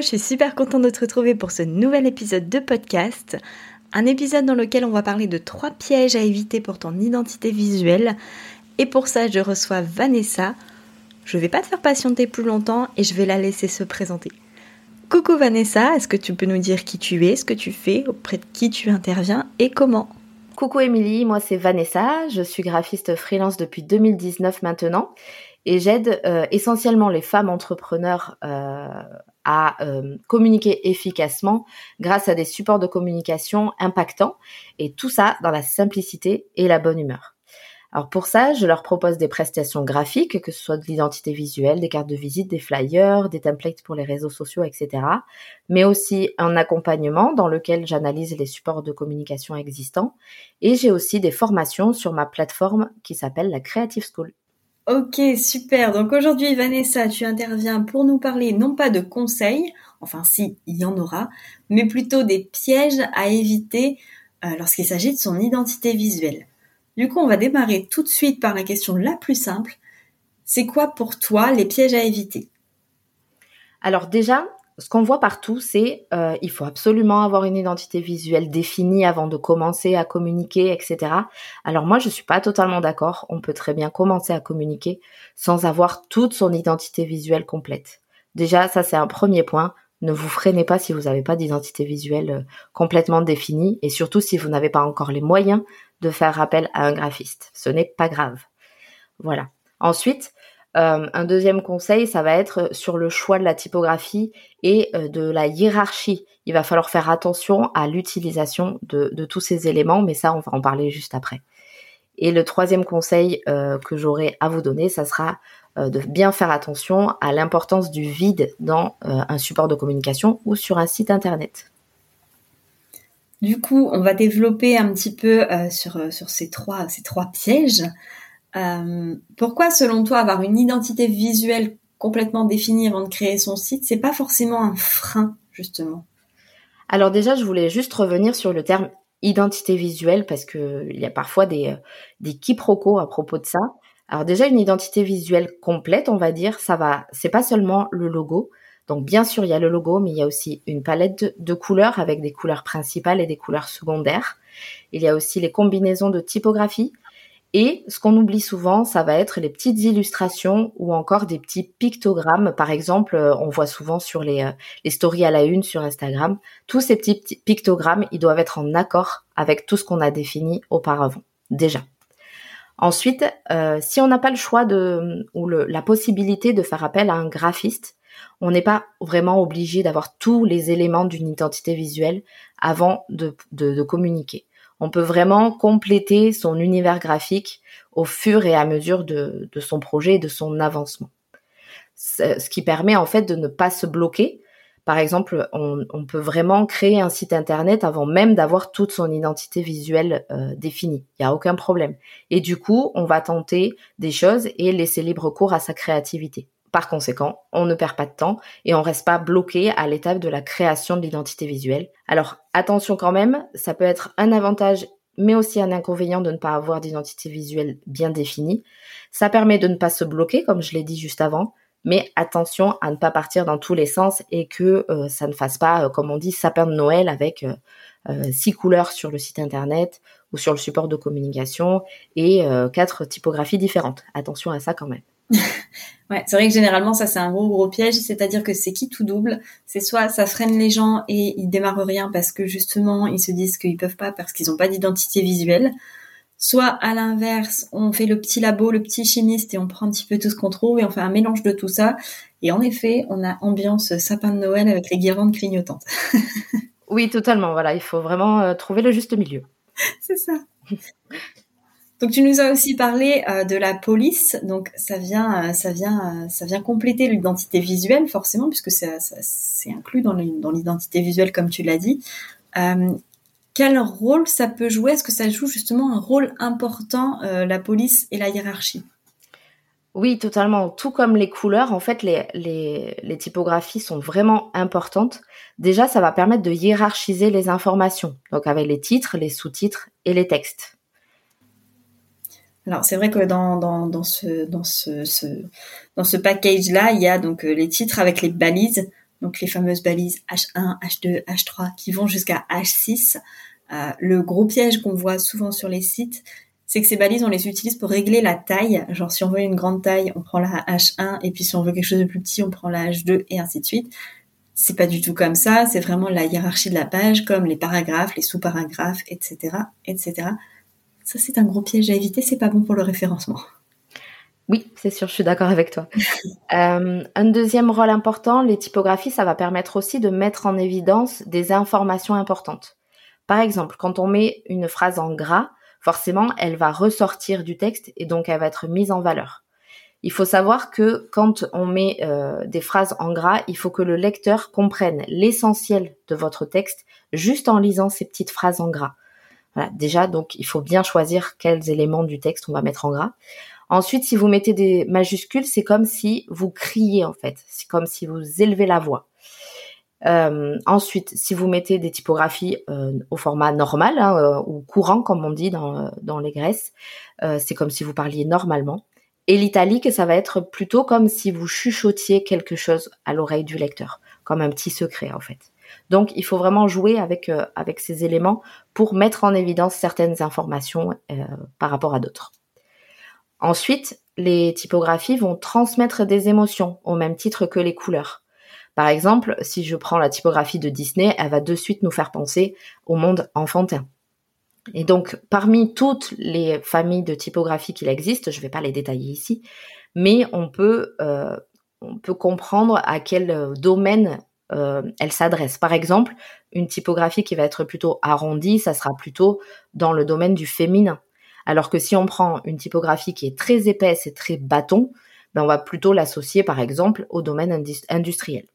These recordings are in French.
je suis super contente de te retrouver pour ce nouvel épisode de podcast. Un épisode dans lequel on va parler de trois pièges à éviter pour ton identité visuelle. Et pour ça, je reçois Vanessa. Je vais pas te faire patienter plus longtemps et je vais la laisser se présenter. Coucou Vanessa, est-ce que tu peux nous dire qui tu es, ce que tu fais, auprès de qui tu interviens et comment? Coucou Émilie, moi c'est Vanessa, je suis graphiste freelance depuis 2019 maintenant et j'aide euh, essentiellement les femmes entrepreneurs euh, à euh, communiquer efficacement grâce à des supports de communication impactants et tout ça dans la simplicité et la bonne humeur. Alors pour ça, je leur propose des prestations graphiques, que ce soit de l'identité visuelle, des cartes de visite, des flyers, des templates pour les réseaux sociaux, etc. Mais aussi un accompagnement dans lequel j'analyse les supports de communication existants. Et j'ai aussi des formations sur ma plateforme qui s'appelle la Creative School. Ok, super. Donc aujourd'hui, Vanessa, tu interviens pour nous parler non pas de conseils, enfin si, y en aura, mais plutôt des pièges à éviter euh, lorsqu'il s'agit de son identité visuelle. Du coup, on va démarrer tout de suite par la question la plus simple. C'est quoi pour toi les pièges à éviter? Alors déjà, ce qu'on voit partout, c'est euh, il faut absolument avoir une identité visuelle définie avant de commencer à communiquer, etc. Alors moi, je suis pas totalement d'accord. On peut très bien commencer à communiquer sans avoir toute son identité visuelle complète. Déjà, ça c'est un premier point. Ne vous freinez pas si vous n'avez pas d'identité visuelle euh, complètement définie et surtout si vous n'avez pas encore les moyens de faire appel à un graphiste. Ce n'est pas grave. Voilà. Ensuite, euh, un deuxième conseil, ça va être sur le choix de la typographie et euh, de la hiérarchie. Il va falloir faire attention à l'utilisation de, tous ces éléments, mais ça, on va en parler juste après. Et le troisième conseil euh, que j'aurai à vous donner, ça sera de bien faire attention à l'importance du vide dans un support de communication ou sur un site internet. Du coup, on va développer un petit peu sur, ces trois pièges. Euh, pourquoi, selon toi, avoir une identité visuelle complètement définie avant de créer son site, c'est pas forcément un frein, justement? Alors déjà, je voulais juste revenir sur le terme identité visuelle parce que il y a parfois des, des quiproquos à propos de ça. Alors déjà, une identité visuelle complète, on va dire, ça va, c'est pas seulement le logo. Donc bien sûr, il y a le logo, mais il y a aussi une palette de couleurs avec des couleurs principales et des couleurs secondaires. Il y a aussi les combinaisons de typographie. Et ce qu'on oublie souvent, ça va être les petites illustrations ou encore des petits pictogrammes. Par exemple, euh, on voit souvent sur les, euh, les stories à la une sur Instagram, tous ces petits pictogrammes, ils doivent être en accord avec tout ce qu'on a défini auparavant, déjà. Ensuite, euh, si on n'a pas le choix ou la possibilité de faire appel à un graphiste, on n'est pas vraiment obligé d'avoir tous les éléments d'une identité visuelle avant de communiquer on peut vraiment compléter son univers graphique au fur et à mesure de, son projet et de son avancement. Ce qui permet en fait de ne pas se bloquer. Par exemple, on, peut vraiment créer un site internet avant même d'avoir toute son identité visuelle euh, définie. Il n'y a aucun problème. Et du coup, on va tenter des choses et laisser libre cours à sa créativité. Par conséquent, on ne perd pas de temps et on reste pas bloqué à l'étape de la création de l'identité visuelle. Alors attention quand même, ça peut être un avantage mais aussi un inconvénient de ne pas avoir d'identité visuelle bien définie. Ça permet de ne pas se bloquer, comme je l'ai dit juste avant, mais attention à ne pas partir dans tous les sens et que euh, ça ne fasse pas, euh, comme on dit, sapin de Noël avec euh, six couleurs sur le site internet ou sur le support de communication et quatre typographies différentes. Attention à ça quand même. ouais, c'est vrai que généralement ça c'est un gros gros piège, c'est-à-dire que c'est qui tout double, c'est soit ça freine les gens et ils démarrent rien parce que justement ils se disent qu'ils peuvent pas parce qu'ils n'ont pas d'identité visuelle, soit à l'inverse on fait le petit labo, le petit chimiste et on prend un petit peu tout ce qu'on trouve et on fait un mélange de tout ça et en effet on a ambiance sapin de Noël avec les guirlandes clignotantes. oui totalement, voilà il faut vraiment euh, trouver le juste milieu. c'est ça. Donc tu nous as aussi parlé euh, de la police, donc ça vient, euh, ça vient, euh, ça vient compléter l'identité visuelle forcément puisque c'est inclus dans l'identité visuelle comme tu l'as dit. quel rôle ça peut jouer? Est-ce que ça joue justement un rôle important la police et la hiérarchie? Oui, totalement. Tout comme les couleurs, en fait, les, les, les, typographies sont vraiment importantes. Déjà, ça va permettre de hiérarchiser les informations, donc avec les titres, les sous-titres et les textes. Alors c'est vrai que dans, dans, ce dans ce dans ce package là, il y a donc euh, les titres avec les balises, donc les fameuses balises H1, H2, H3 qui vont jusqu'à H6. Euh, le gros piège qu'on voit souvent sur les sites, c'est que ces balises on les utilise pour régler la taille. Genre si on veut une grande taille, on prend la H1 et puis si on veut quelque chose de plus petit, on prend la H2 et ainsi de suite. C'est pas du tout comme ça, c'est vraiment la hiérarchie de la page, comme les paragraphes, les sous-paragraphes, etc., etc. Ça, c'est un gros piège à éviter. C'est pas bon pour le référencement. Oui, c'est sûr, je suis d'accord avec toi. Euh, un deuxième rôle important, les typographies, ça va permettre aussi de mettre en évidence des informations importantes. Par exemple, quand on met une phrase en gras, forcément, elle va ressortir du texte et donc elle va être mise en valeur. Il faut savoir que quand on met euh, des phrases en gras, il faut que le lecteur comprenne l'essentiel de votre texte juste en lisant ces petites phrases en gras. Déjà, donc il faut bien choisir quels éléments du texte on va mettre en gras. Ensuite, si vous mettez des majuscules, c'est comme si vous criez en fait, c'est comme si vous élevez la voix. Euh, ensuite, si vous mettez des typographies euh, au format normal hein, euh, ou courant, comme on dit dans, dans les Grèces, c'est comme si vous parliez normalement. Et l'italique, ça va être plutôt comme si vous chuchotiez quelque chose à l'oreille du lecteur, comme un petit secret en fait. Donc, il faut vraiment jouer avec, euh, avec ces éléments pour mettre en évidence certaines informations euh, par rapport à d'autres. Ensuite, les typographies vont transmettre des émotions au même titre que les couleurs. Par exemple, si je prends la typographie de Disney, elle va de suite nous faire penser au monde enfantin. Et donc, parmi toutes les familles de typographies qu'il existe, je ne vais pas les détailler ici, mais on peut, euh, on peut comprendre à quel domaine euh, elle s'adresse. Par exemple, une typographie qui va être plutôt arrondie, ça sera plutôt dans le domaine du féminin. Alors que si on prend une typographie qui est très épaisse et très bâton, ben on va plutôt l'associer par exemple au domaine industriel.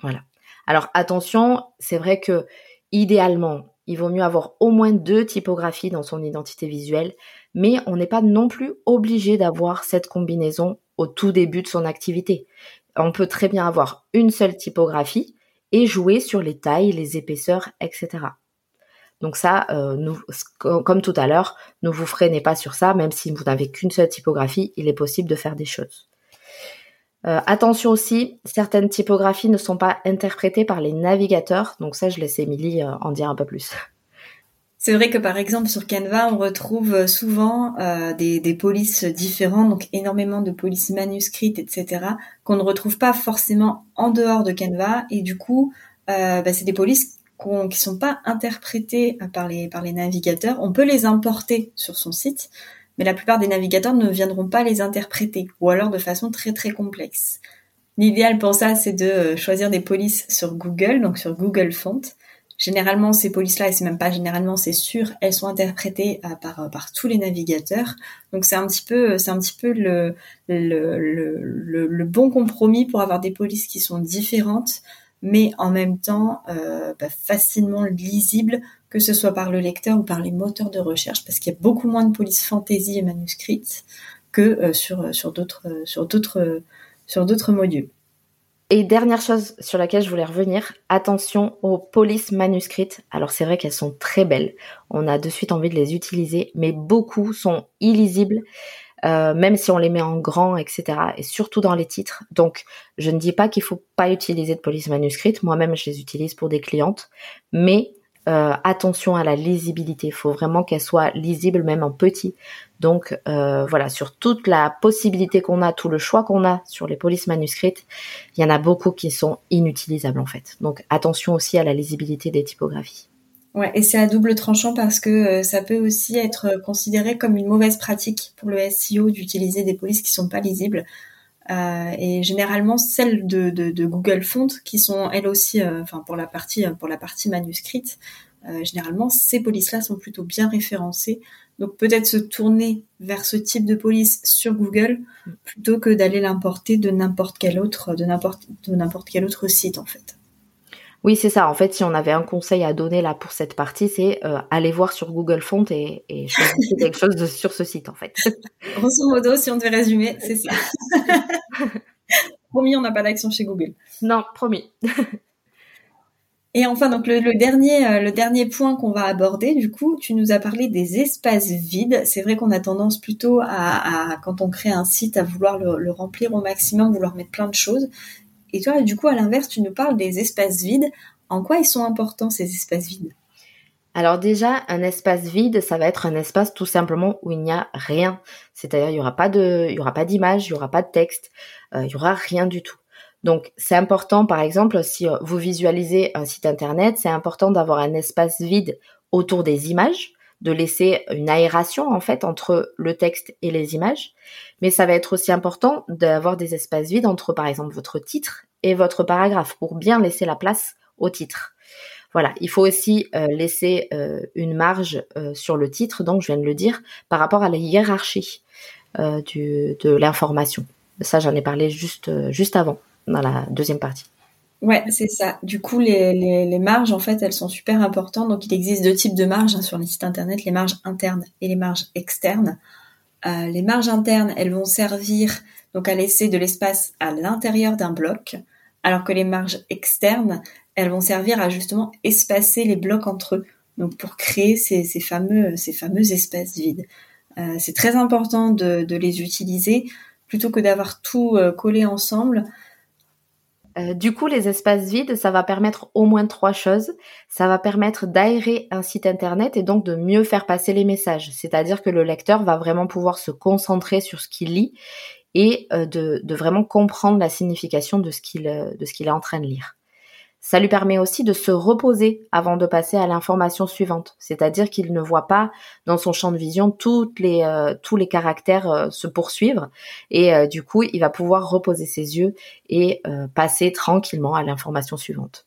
Voilà. Alors attention, c'est vrai que idéalement, il vaut mieux avoir au moins deux typographies dans son identité visuelle, mais on n'est pas non plus obligé d'avoir cette combinaison au tout début de son activité on peut très bien avoir une seule typographie et jouer sur les tailles, les épaisseurs, etc. Donc ça, euh, comme tout à l'heure, ne vous freinez pas sur ça, même si vous n'avez qu'une seule typographie, il est possible de faire des choses. Euh, attention aussi, certaines typographies ne sont pas interprétées par les navigateurs, donc ça je laisse Émilie euh, en dire un peu plus. C'est vrai que par exemple sur Canva, on retrouve euh, souvent euh, des, polices différentes, donc énormément de polices manuscrites, etc., qu'on ne retrouve pas forcément en dehors de Canva. Et du coup, euh, bah, c'est des polices qui sont pas interprétées par les, par les navigateurs. On peut les importer sur son site, mais la plupart des navigateurs ne viendront pas les interpréter, ou alors de façon très très complexe. L'idéal pour ça, c'est de choisir des polices sur Google, donc sur Google Font, Généralement, ces polices-là, et c'est même pas généralement, c'est sûr, elles sont interprétées euh, par, euh, par tous les navigateurs. Donc c'est un petit peu, c'est un petit peu le, bon compromis pour avoir des polices qui sont différentes, mais en même temps euh, bah, facilement lisibles, que ce soit par le lecteur ou par les moteurs de recherche, parce qu'il y a beaucoup moins de polices fantasy et manuscrites que sur sur d'autres sur d'autres sur d'autres modules. Et dernière chose sur laquelle je voulais revenir, attention aux polices manuscrites. Alors c'est vrai qu'elles sont très belles, on a de suite envie de les utiliser, mais beaucoup sont illisibles, euh, même si on les met en grand, etc. Et surtout dans les titres. Donc je ne dis pas qu'il faut pas utiliser de police manuscrite, moi-même je les utilise pour des clientes, mais euh, attention à la lisibilité. Il faut vraiment qu'elle soit lisible même en petit. Donc euh, voilà, sur toute la possibilité qu'on a, tout le choix qu'on a sur les polices manuscrites, il y en a beaucoup qui sont inutilisables en fait. Donc attention aussi à la lisibilité des typographies. Ouais, et c'est à double tranchant parce que euh, ça peut aussi être considéré comme une mauvaise pratique pour le SEO d'utiliser des polices qui sont pas lisibles. Euh, et généralement celles de, de, de, Google Font qui sont elles aussi, euh, enfin pour la partie pour la partie manuscrite, généralement, ces polices-là sont plutôt bien référencées. Donc peut-être se tourner vers ce type de police sur Google plutôt que d'aller l'importer de n'importe quel autre, de n'importe, de n'importe quel autre site en fait. Oui, c'est ça. En fait, si on avait un conseil à donner là pour cette partie, c'est euh, aller voir sur Google Font et, et choisir quelque chose de, sur ce site, en fait. Grosso modo, si on devait résumer, c'est ça. promis, on n'a pas d'action chez Google. Non, promis. et enfin, donc le, dernier, euh, le dernier point qu'on va aborder, du coup, tu nous as parlé des espaces vides. C'est vrai qu'on a tendance plutôt à, quand on crée un site, à vouloir le, le remplir au maximum, vouloir mettre plein de choses. Et toi, du coup, à l'inverse, tu nous parles des espaces vides. En quoi ils sont importants, ces espaces vides? Alors déjà, un espace vide, ça va être un espace tout simplement où il n'y a rien. C'est-à-dire, il y aura pas de, il y aura pas d'image, il y aura pas de texte, euh, il y aura rien du tout. Donc, c'est important, par exemple, si euh, vous visualisez un site internet, c'est important d'avoir un espace vide autour des images, de laisser une aération en fait entre le texte et les images. Mais ça va être aussi important d'avoir des espaces vides entre par exemple votre titre et votre paragraphe pour bien laisser la place au titre. Voilà, il faut aussi euh, laisser euh, une marge euh, sur le titre, donc je viens de le dire, par rapport à la hiérarchie de l'information. Ça, j'en ai parlé juste, avant, dans la deuxième partie. Ouais, c'est ça. Du coup, les, marges, en fait, elles sont super importantes. Donc, il existe deux types de marges hein, sur les sites internet, les marges internes et les marges externes. Les marges internes, elles vont servir donc à laisser de l'espace à l'intérieur d'un bloc, alors que les marges externes, elles vont servir à justement espacer les blocs entre eux, donc pour créer ces, ces fameux ces fameux espaces vides. Euh, c'est très important de, les utiliser plutôt que d'avoir tout euh, collé ensemble. Euh, du coup, les espaces vides, ça va permettre au moins trois choses. Ça va permettre d'aérer un site internet et donc de mieux faire passer les messages. C'est-à-dire que le lecteur va vraiment pouvoir se concentrer sur ce qu'il lit et euh, de, vraiment comprendre la signification de ce qu'il euh, de ce qu'il est en train de lire. Ça lui permet aussi de se reposer avant de passer à l'information suivante, c'est-à-dire qu'il ne voit pas dans son champ de vision toutes les, euh, tous les caractères se poursuivre et du coup il va pouvoir reposer ses yeux et passer tranquillement à l'information suivante.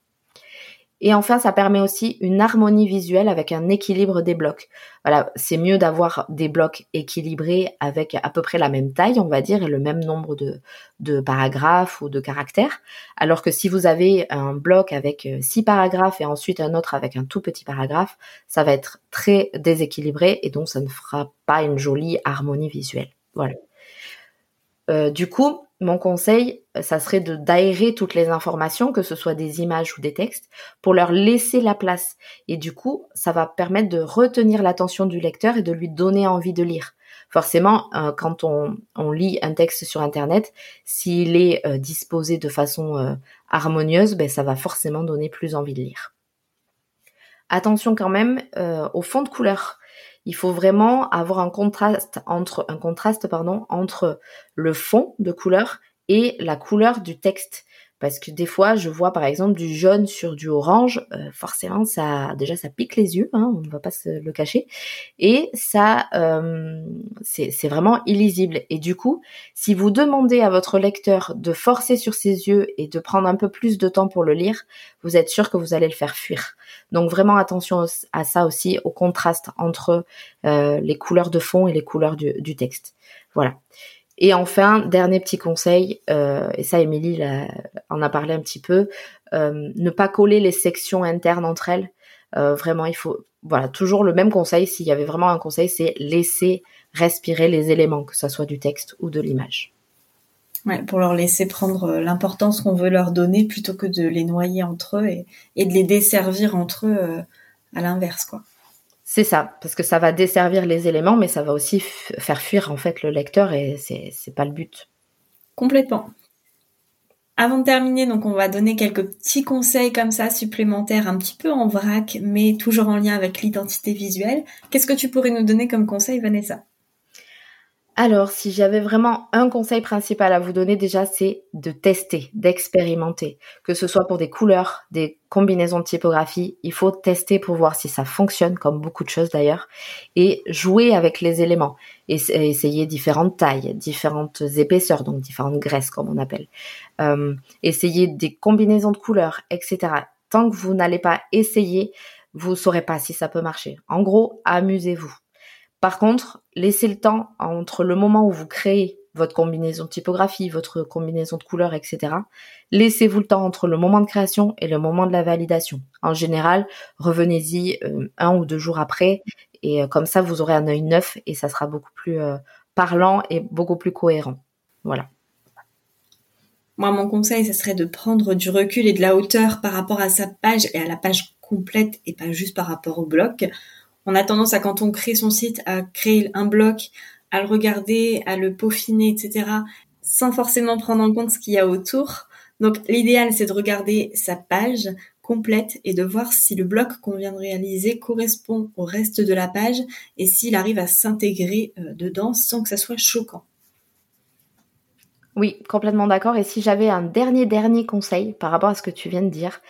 Et enfin, ça permet aussi une harmonie visuelle avec un équilibre des blocs. Voilà, c'est mieux d'avoir des blocs équilibrés avec à peu près la même taille, on va dire, et le même nombre de, de paragraphes ou de caractères. Alors que si vous avez un bloc avec euh, six paragraphes et ensuite un autre avec un tout petit paragraphe, ça va être très déséquilibré et donc ça ne fera pas une jolie harmonie visuelle. Voilà. Euh, du coup, mon conseil, ça serait de d'aérer toutes les informations, que ce soit des images ou des textes, pour leur laisser la place. Et du coup, ça va permettre de retenir l'attention du lecteur et de lui donner envie de lire. Forcément, euh, quand on, lit un texte sur Internet, s'il est euh, disposé de façon harmonieuse, ben, ça va forcément donner plus envie de lire. Attention quand même au fond de couleur il faut vraiment avoir un contraste entre un contraste pardon entre le fond de couleur et la couleur du texte parce que des fois je vois par exemple du jaune sur du orange euh, forcément ça déjà ça pique les yeux hein, on ne va pas se le cacher. Et ça euh, c'est vraiment illisible. Et du coup si vous demandez à votre lecteur de forcer sur ses yeux et de prendre un peu plus de temps pour le lire vous êtes sûr que vous allez le faire fuir. Donc vraiment attention à ça aussi au contraste entre euh, les couleurs de fond et les couleurs du, du texte. Voilà et enfin, dernier petit conseil, euh, et ça Émilie en a parlé un petit peu, euh, ne pas coller les sections internes entre elles. Euh, vraiment, il faut, voilà, toujours le même conseil. S'il y avait vraiment un conseil, c'est laisser respirer les éléments, que ce soit du texte ou de l'image. Ouais, pour leur laisser prendre l'importance qu'on veut leur donner plutôt que de les noyer entre eux et, et de les desservir entre eux à l'inverse, quoi. C'est ça, parce que ça va desservir les éléments, mais ça va aussi faire fuir en fait le lecteur et c'est pas le but. Complètement. Avant de terminer, donc on va donner quelques petits conseils comme ça supplémentaires, un petit peu en vrac, mais toujours en lien avec l'identité visuelle. Qu'est-ce que tu pourrais nous donner comme conseil, Vanessa? Alors, si j'avais vraiment un conseil principal à vous donner déjà, c'est de tester, d'expérimenter. Que ce soit pour des couleurs, des combinaisons de typographie, il faut tester pour voir si ça fonctionne, comme beaucoup de choses d'ailleurs, et jouer avec les éléments. Et essayer différentes tailles, différentes épaisseurs, donc différentes graisses comme on appelle. Euh, essayer des combinaisons de couleurs, etc. Tant que vous n'allez pas essayer, vous saurez pas si ça peut marcher. En gros, amusez-vous. Par contre, laissez le temps entre le moment où vous créez votre combinaison de typographie, votre combinaison de couleurs, etc. Laissez-vous le temps entre le moment de création et le moment de la validation. En général, revenez-y euh, un ou deux jours après et euh, comme ça, vous aurez un œil neuf et ça sera beaucoup plus euh, parlant et beaucoup plus cohérent. Voilà. Moi, mon conseil, ce serait de prendre du recul et de la hauteur par rapport à sa page et à la page complète et pas juste par rapport au bloc. On a tendance à, quand on crée son site, à créer un bloc, à le regarder, à le peaufiner, etc., sans forcément prendre en compte ce qu'il y a autour. Donc l'idéal, c'est de regarder sa page complète et de voir si le bloc qu'on vient de réaliser correspond au reste de la page et s'il arrive à s'intégrer euh, dedans sans que ça soit choquant. Oui, complètement d'accord. Et si j'avais un dernier dernier conseil par rapport à ce que tu viens de dire,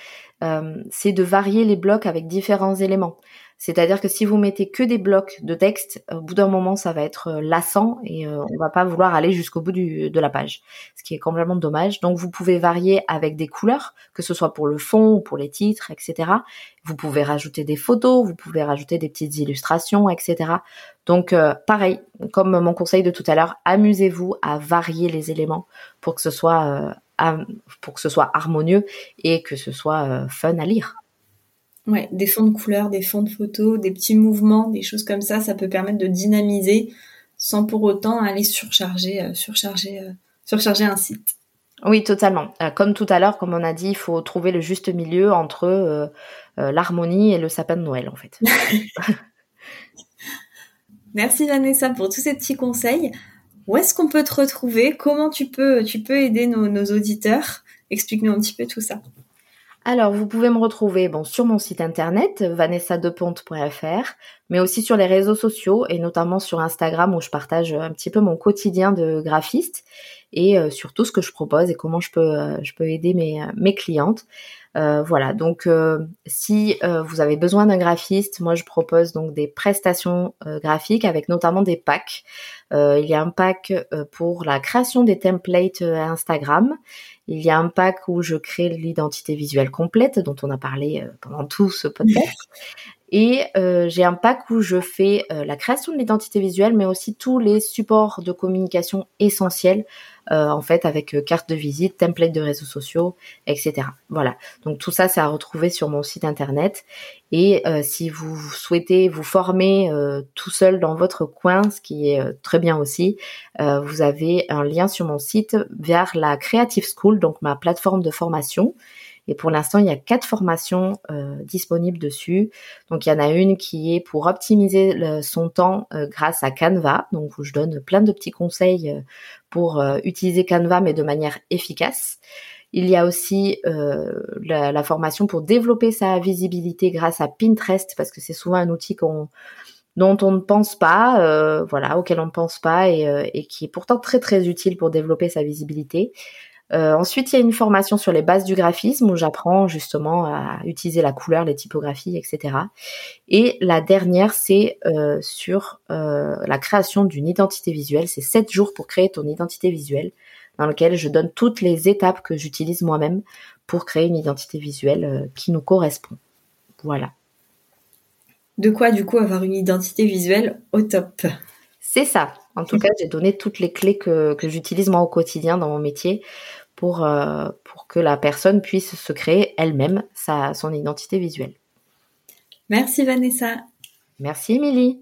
euh, c'est de varier les blocs avec différents éléments. C'est-à-dire que si vous mettez que des blocs de texte, au bout d'un moment, ça va être euh, lassant et euh, on va pas vouloir aller jusqu'au bout de la page, ce qui est complètement dommage. Donc vous pouvez varier avec des couleurs, que ce soit pour le fond ou pour les titres, etc. Vous pouvez rajouter des photos, vous pouvez rajouter des petites illustrations, etc. Donc euh, pareil, comme mon conseil de tout à l'heure, amusez-vous à varier les éléments pour que ce soit pour que ce soit harmonieux et que ce soit fun à lire. Ouais, des fonds de couleurs, des fonds de photos, des petits mouvements, des choses comme ça, ça peut permettre de dynamiser sans pour autant aller surcharger, euh, surcharger, euh, surcharger un site. Oui, totalement. Euh, comme tout à l'heure, comme on a dit, il faut trouver le juste milieu entre l'harmonie et le sapin de Noël, en fait. Merci Vanessa pour tous ces petits conseils. Où est-ce qu'on peut te retrouver? Comment tu peux, tu peux aider nos, nos auditeurs? Explique-nous un petit peu tout ça. Alors, vous pouvez me retrouver bon, sur mon site internet, vanessadeponte.fr, mais aussi sur les réseaux sociaux et notamment sur Instagram où je partage un petit peu mon quotidien de graphiste et euh, surtout ce que je propose et comment je peux, euh, je peux aider mes, euh, mes clientes. Voilà, donc si vous avez besoin d'un graphiste, moi je propose donc des prestations graphiques avec notamment des packs. il y a un pack pour la création des templates Instagram il y a un pack où je crée l'identité visuelle complète, dont on a parlé euh, pendant tout ce podcast. Et euh, j'ai un pack où je fais euh, la création de l'identité visuelle, mais aussi tous les supports de communication essentiels, en fait, avec carte de visite, template de réseaux sociaux, etc. Voilà. Donc tout ça, c'est à retrouver sur mon site internet. Et si vous souhaitez vous former tout seul dans votre coin, ce qui est très bien aussi, vous avez un lien sur mon site vers la Creative School, donc ma plateforme de formation. Et pour l'instant, il y a quatre formations euh, disponibles dessus. Donc il y en a une qui est pour optimiser son temps euh, grâce à Canva, donc je donne plein de petits conseils euh, pour utiliser Canva mais de manière efficace. Il y a aussi la, la, formation pour développer sa visibilité grâce à Pinterest parce que c'est souvent un outil qu'on dont on ne pense pas, voilà, auquel on ne pense pas et, et, qui est pourtant très très utile pour développer sa visibilité. Euh, ensuite, il y a une formation sur les bases du graphisme où j'apprends justement à utiliser la couleur, les typographies, etc. Et la dernière, c'est euh, sur euh, la création d'une identité visuelle. C'est 7 jours pour créer ton identité visuelle dans lequel je donne toutes les étapes que j'utilise moi-même pour créer une identité visuelle qui nous correspond. Voilà. De quoi du coup avoir une identité visuelle au top? C'est ça. En tout cas, j'ai donné toutes les clés que, que j'utilise moi au quotidien dans mon métier pour, euh, pour que la personne puisse se créer elle-même sa, son identité visuelle. Merci Vanessa. Merci Émilie.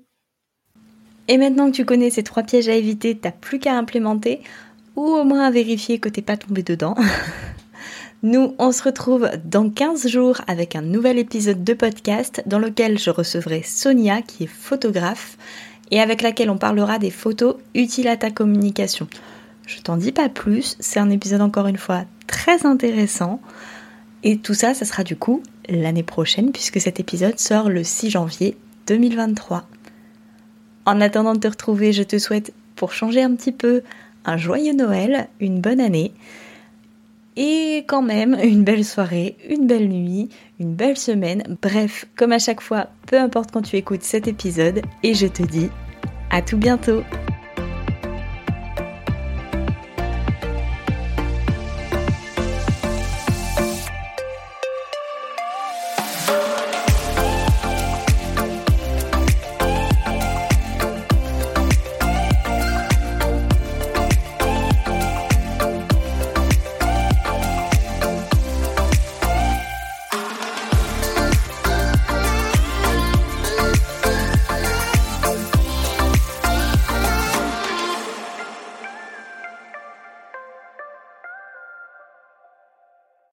Et maintenant que tu connais ces trois pièges à éviter, t'as plus qu'à implémenter ou au moins à vérifier que t'es pas tombé dedans. Nous, on se retrouve dans 15 jours avec un nouvel épisode de podcast dans lequel je recevrai Sonia qui est photographe et avec laquelle on parlera des photos utiles à ta communication. Je t'en dis pas plus, c'est un épisode encore une fois très intéressant. Et tout ça, ça sera du coup l'année prochaine, puisque cet épisode sort le 6 janvier 2023. En attendant de te retrouver, je te souhaite, pour changer un petit peu, un joyeux Noël, une bonne année, et quand même une belle soirée, une belle nuit, une belle semaine, bref, comme à chaque fois, peu importe quand tu écoutes cet épisode, et je te dis à tout bientôt